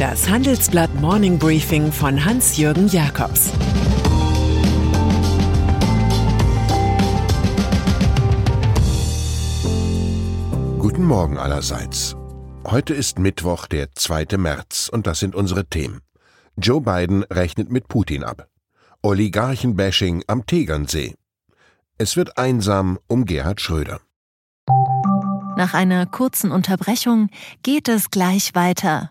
Das Handelsblatt Morning Briefing von Hans-Jürgen Jakobs Guten Morgen allerseits. Heute ist Mittwoch, der 2. März, und das sind unsere Themen. Joe Biden rechnet mit Putin ab. Oligarchenbashing am Tegernsee. Es wird einsam um Gerhard Schröder. Nach einer kurzen Unterbrechung geht es gleich weiter.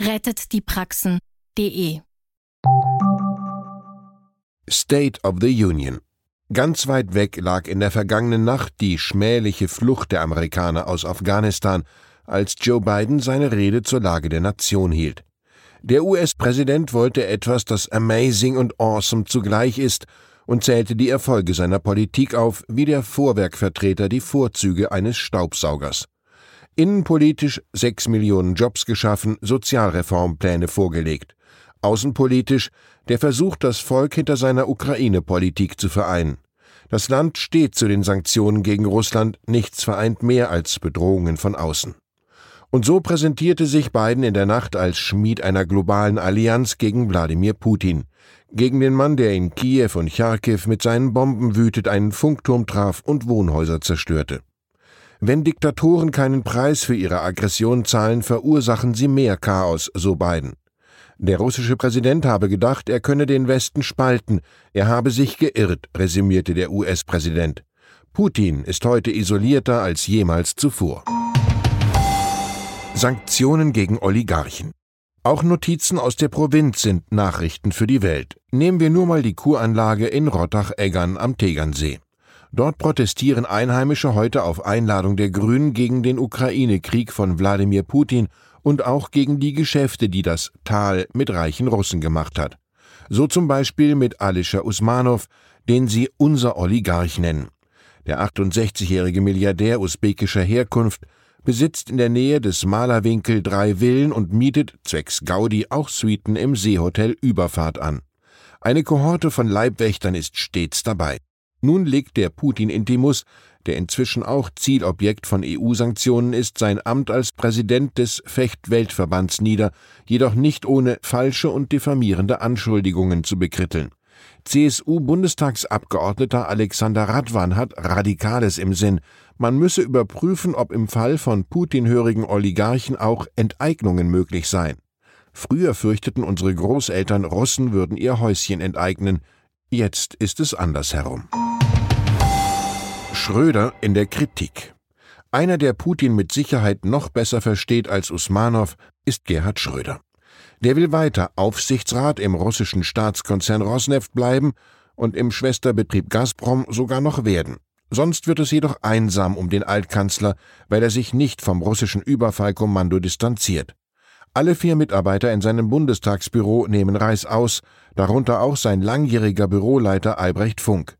rettetdiepraxen.de. State of the Union. Ganz weit weg lag in der vergangenen Nacht die schmähliche Flucht der Amerikaner aus Afghanistan, als Joe Biden seine Rede zur Lage der Nation hielt. Der US-Präsident wollte etwas, das amazing und awesome zugleich ist, und zählte die Erfolge seiner Politik auf, wie der Vorwerkvertreter die Vorzüge eines Staubsaugers. Innenpolitisch sechs Millionen Jobs geschaffen, Sozialreformpläne vorgelegt. Außenpolitisch der Versuch, das Volk hinter seiner Ukraine-Politik zu vereinen. Das Land steht zu den Sanktionen gegen Russland, nichts vereint mehr als Bedrohungen von außen. Und so präsentierte sich Biden in der Nacht als Schmied einer globalen Allianz gegen Wladimir Putin, gegen den Mann, der in Kiew und Charkiw mit seinen Bomben wütet, einen Funkturm traf und Wohnhäuser zerstörte. Wenn Diktatoren keinen Preis für ihre Aggression zahlen, verursachen sie mehr Chaos, so Biden. Der russische Präsident habe gedacht, er könne den Westen spalten, er habe sich geirrt, resümierte der US-Präsident. Putin ist heute isolierter als jemals zuvor. Sanktionen gegen Oligarchen. Auch Notizen aus der Provinz sind Nachrichten für die Welt. Nehmen wir nur mal die Kuranlage in Rottach-Eggern am Tegernsee. Dort protestieren Einheimische heute auf Einladung der Grünen gegen den Ukraine-Krieg von Wladimir Putin und auch gegen die Geschäfte, die das Tal mit reichen Russen gemacht hat. So zum Beispiel mit Alischer Usmanov, den sie unser Oligarch nennen. Der 68-jährige Milliardär usbekischer Herkunft besitzt in der Nähe des Malerwinkel drei Villen und mietet zwecks Gaudi auch Suiten im Seehotel Überfahrt an. Eine Kohorte von Leibwächtern ist stets dabei. Nun legt der Putin-Intimus, der inzwischen auch Zielobjekt von EU-Sanktionen ist, sein Amt als Präsident des Fechtweltverbands nieder, jedoch nicht ohne falsche und diffamierende Anschuldigungen zu bekritteln. CSU-Bundestagsabgeordneter Alexander Radwan hat Radikales im Sinn. Man müsse überprüfen, ob im Fall von Putin-hörigen Oligarchen auch Enteignungen möglich seien. Früher fürchteten unsere Großeltern, Russen würden ihr Häuschen enteignen. Jetzt ist es andersherum. Schröder in der Kritik. Einer, der Putin mit Sicherheit noch besser versteht als Usmanov, ist Gerhard Schröder. Der will weiter Aufsichtsrat im russischen Staatskonzern Rosneft bleiben und im Schwesterbetrieb Gazprom sogar noch werden. Sonst wird es jedoch einsam um den Altkanzler, weil er sich nicht vom russischen Überfallkommando distanziert. Alle vier Mitarbeiter in seinem Bundestagsbüro nehmen Reis aus, darunter auch sein langjähriger Büroleiter Albrecht Funk.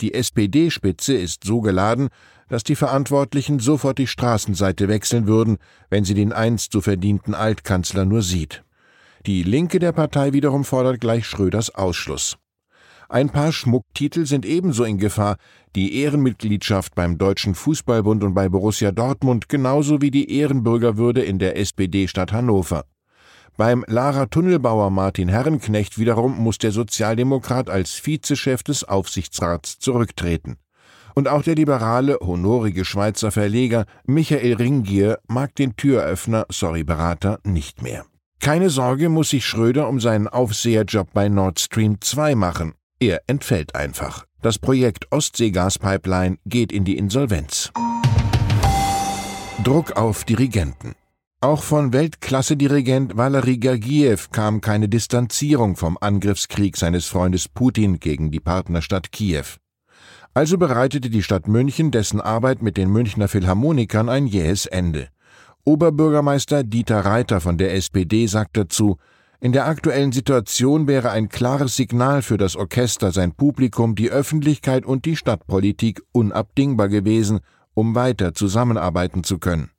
Die SPD-Spitze ist so geladen, dass die Verantwortlichen sofort die Straßenseite wechseln würden, wenn sie den einst so verdienten Altkanzler nur sieht. Die Linke der Partei wiederum fordert gleich Schröders Ausschluss. Ein paar Schmucktitel sind ebenso in Gefahr, die Ehrenmitgliedschaft beim Deutschen Fußballbund und bei Borussia Dortmund genauso wie die Ehrenbürgerwürde in der SPD-Stadt Hannover. Beim Lara Tunnelbauer Martin Herrenknecht wiederum muss der Sozialdemokrat als Vizechef des Aufsichtsrats zurücktreten. Und auch der liberale, honorige Schweizer Verleger Michael Ringier mag den Türöffner, sorry Berater, nicht mehr. Keine Sorge muss sich Schröder um seinen Aufseherjob bei Nord Stream 2 machen. Er entfällt einfach. Das Projekt Ostseegaspipeline geht in die Insolvenz. Druck auf Dirigenten. Auch von Weltklasse-Dirigent Valery Gergiev kam keine Distanzierung vom Angriffskrieg seines Freundes Putin gegen die Partnerstadt Kiew. Also bereitete die Stadt München dessen Arbeit mit den Münchner Philharmonikern ein jähes Ende. Oberbürgermeister Dieter Reiter von der SPD sagt dazu, In der aktuellen Situation wäre ein klares Signal für das Orchester, sein Publikum, die Öffentlichkeit und die Stadtpolitik unabdingbar gewesen, um weiter zusammenarbeiten zu können.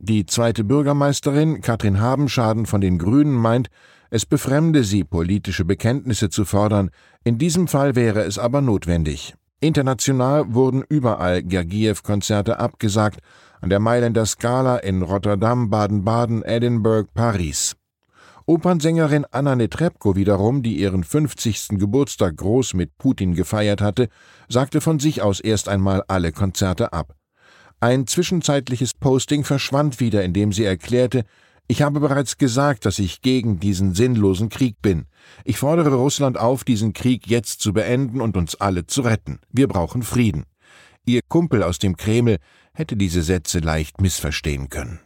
Die zweite Bürgermeisterin, Katrin Habenschaden von den Grünen, meint, es befremde sie, politische Bekenntnisse zu fordern, in diesem Fall wäre es aber notwendig. International wurden überall Gergiev-Konzerte abgesagt, an der Mailänder Scala in Rotterdam, Baden-Baden, Edinburgh, Paris. Opernsängerin Anna Netrebko wiederum, die ihren 50. Geburtstag groß mit Putin gefeiert hatte, sagte von sich aus erst einmal alle Konzerte ab. Ein zwischenzeitliches Posting verschwand wieder, indem sie erklärte, ich habe bereits gesagt, dass ich gegen diesen sinnlosen Krieg bin. Ich fordere Russland auf, diesen Krieg jetzt zu beenden und uns alle zu retten. Wir brauchen Frieden. Ihr Kumpel aus dem Kreml hätte diese Sätze leicht missverstehen können.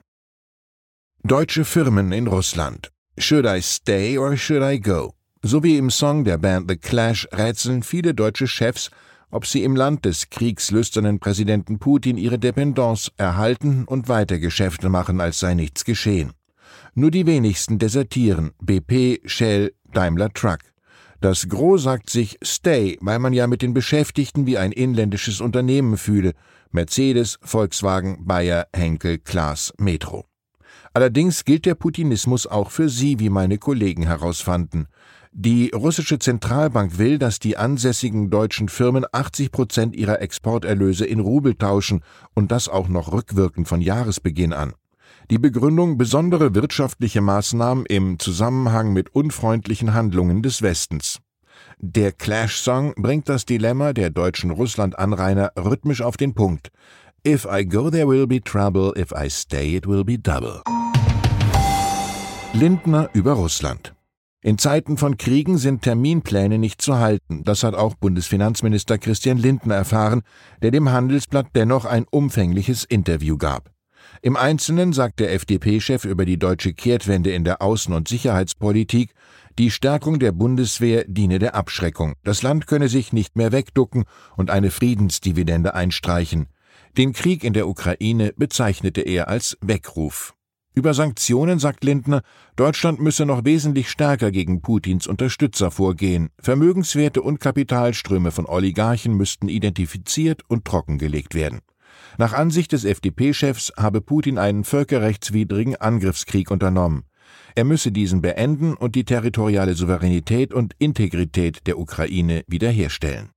Deutsche Firmen in Russland. Should I stay or should I go? So wie im Song der Band The Clash rätseln viele deutsche Chefs, ob sie im Land des kriegslüsternen Präsidenten Putin ihre Dependance erhalten und weiter Geschäfte machen, als sei nichts geschehen. Nur die wenigsten desertieren, BP, Shell, Daimler Truck. Das Gros sagt sich Stay, weil man ja mit den Beschäftigten wie ein inländisches Unternehmen fühle. Mercedes, Volkswagen, Bayer, Henkel, Klaas, Metro. Allerdings gilt der Putinismus auch für sie, wie meine Kollegen herausfanden. Die russische Zentralbank will, dass die ansässigen deutschen Firmen 80 Prozent ihrer Exporterlöse in Rubel tauschen und das auch noch rückwirkend von Jahresbeginn an. Die Begründung besondere wirtschaftliche Maßnahmen im Zusammenhang mit unfreundlichen Handlungen des Westens. Der Clash-Song bringt das Dilemma der deutschen Russland-Anrainer rhythmisch auf den Punkt. If I go there will be trouble, if I stay it will be double. Lindner über Russland. In Zeiten von Kriegen sind Terminpläne nicht zu halten. Das hat auch Bundesfinanzminister Christian Lindner erfahren, der dem Handelsblatt dennoch ein umfängliches Interview gab. Im Einzelnen sagt der FDP-Chef über die deutsche Kehrtwende in der Außen- und Sicherheitspolitik, die Stärkung der Bundeswehr diene der Abschreckung. Das Land könne sich nicht mehr wegducken und eine Friedensdividende einstreichen. Den Krieg in der Ukraine bezeichnete er als Weckruf. Über Sanktionen sagt Lindner, Deutschland müsse noch wesentlich stärker gegen Putins Unterstützer vorgehen. Vermögenswerte und Kapitalströme von Oligarchen müssten identifiziert und trockengelegt werden. Nach Ansicht des FDP-Chefs habe Putin einen völkerrechtswidrigen Angriffskrieg unternommen. Er müsse diesen beenden und die territoriale Souveränität und Integrität der Ukraine wiederherstellen.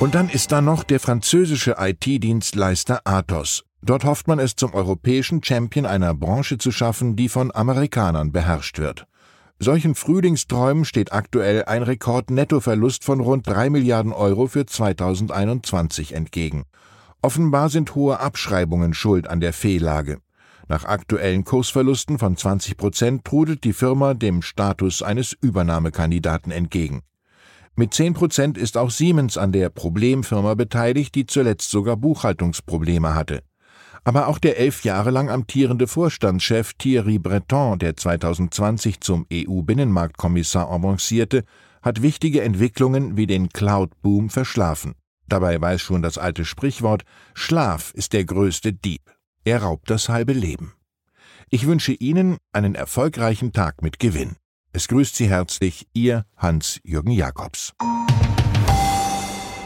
Und dann ist da noch der französische IT-Dienstleister Athos. Dort hofft man es zum europäischen Champion einer Branche zu schaffen, die von Amerikanern beherrscht wird. Solchen Frühlingsträumen steht aktuell ein Rekordnettoverlust von rund 3 Milliarden Euro für 2021 entgegen. Offenbar sind hohe Abschreibungen schuld an der Fehllage. Nach aktuellen Kursverlusten von 20 Prozent trudelt die Firma dem Status eines Übernahmekandidaten entgegen. Mit 10 Prozent ist auch Siemens an der Problemfirma beteiligt, die zuletzt sogar Buchhaltungsprobleme hatte. Aber auch der elf Jahre lang amtierende Vorstandschef Thierry Breton, der 2020 zum EU-Binnenmarktkommissar avancierte, hat wichtige Entwicklungen wie den Cloud-Boom verschlafen. Dabei weiß schon das alte Sprichwort, Schlaf ist der größte Dieb. Er raubt das halbe Leben. Ich wünsche Ihnen einen erfolgreichen Tag mit Gewinn. Es grüßt Sie herzlich Ihr Hans-Jürgen Jakobs.